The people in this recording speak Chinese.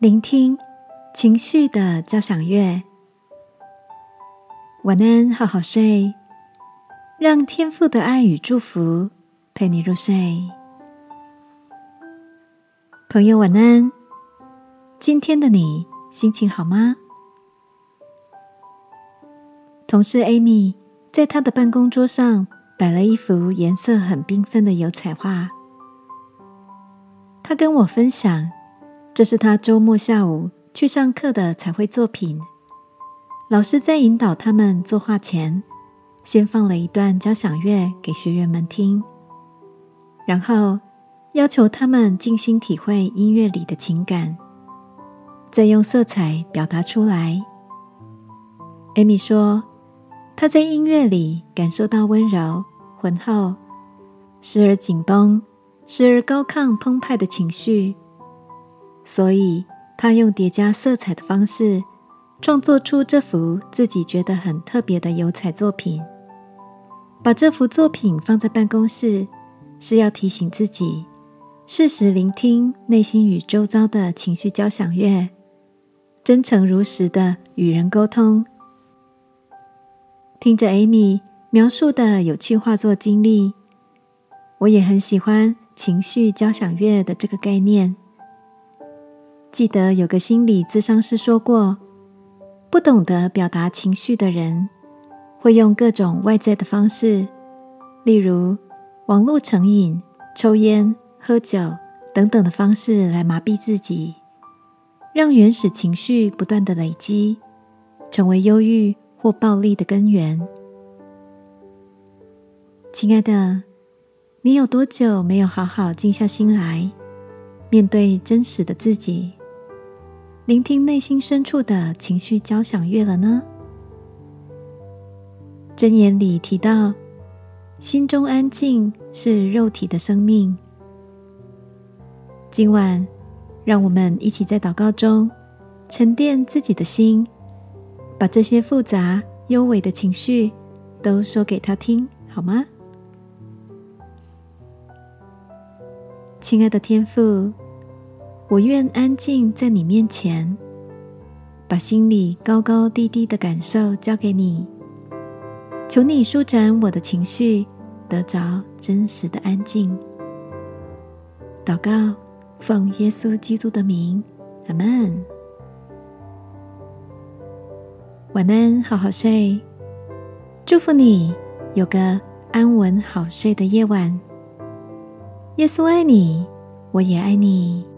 聆听情绪的交响乐。晚安，好好睡，让天父的爱与祝福陪你入睡。朋友，晚安。今天的你心情好吗？同事 Amy 在她的办公桌上摆了一幅颜色很缤纷的油彩画。她跟我分享。这是他周末下午去上课的彩绘作品。老师在引导他们作画前，先放了一段交响乐给学员们听，然后要求他们静心体会音乐里的情感，再用色彩表达出来。艾米说，她在音乐里感受到温柔、浑厚，时而紧绷，时而高亢澎湃的情绪。所以，他用叠加色彩的方式创作出这幅自己觉得很特别的油彩作品。把这幅作品放在办公室，是要提醒自己适时聆听内心与周遭的情绪交响乐，真诚如实的与人沟通。听着 Amy 描述的有趣画作经历，我也很喜欢情绪交响乐的这个概念。记得有个心理咨商师说过，不懂得表达情绪的人，会用各种外在的方式，例如网络成瘾、抽烟、喝酒等等的方式来麻痹自己，让原始情绪不断的累积，成为忧郁或暴力的根源。亲爱的，你有多久没有好好静下心来，面对真实的自己？聆听内心深处的情绪交响乐了呢？箴言里提到，心中安静是肉体的生命。今晚，让我们一起在祷告中沉淀自己的心，把这些复杂幽微的情绪都说给他听，好吗？亲爱的天父。我愿安静在你面前，把心里高高低低的感受交给你，求你舒展我的情绪，得着真实的安静。祷告，奉耶稣基督的名，阿门。晚安，好好睡，祝福你有个安稳好睡的夜晚。耶稣爱你，我也爱你。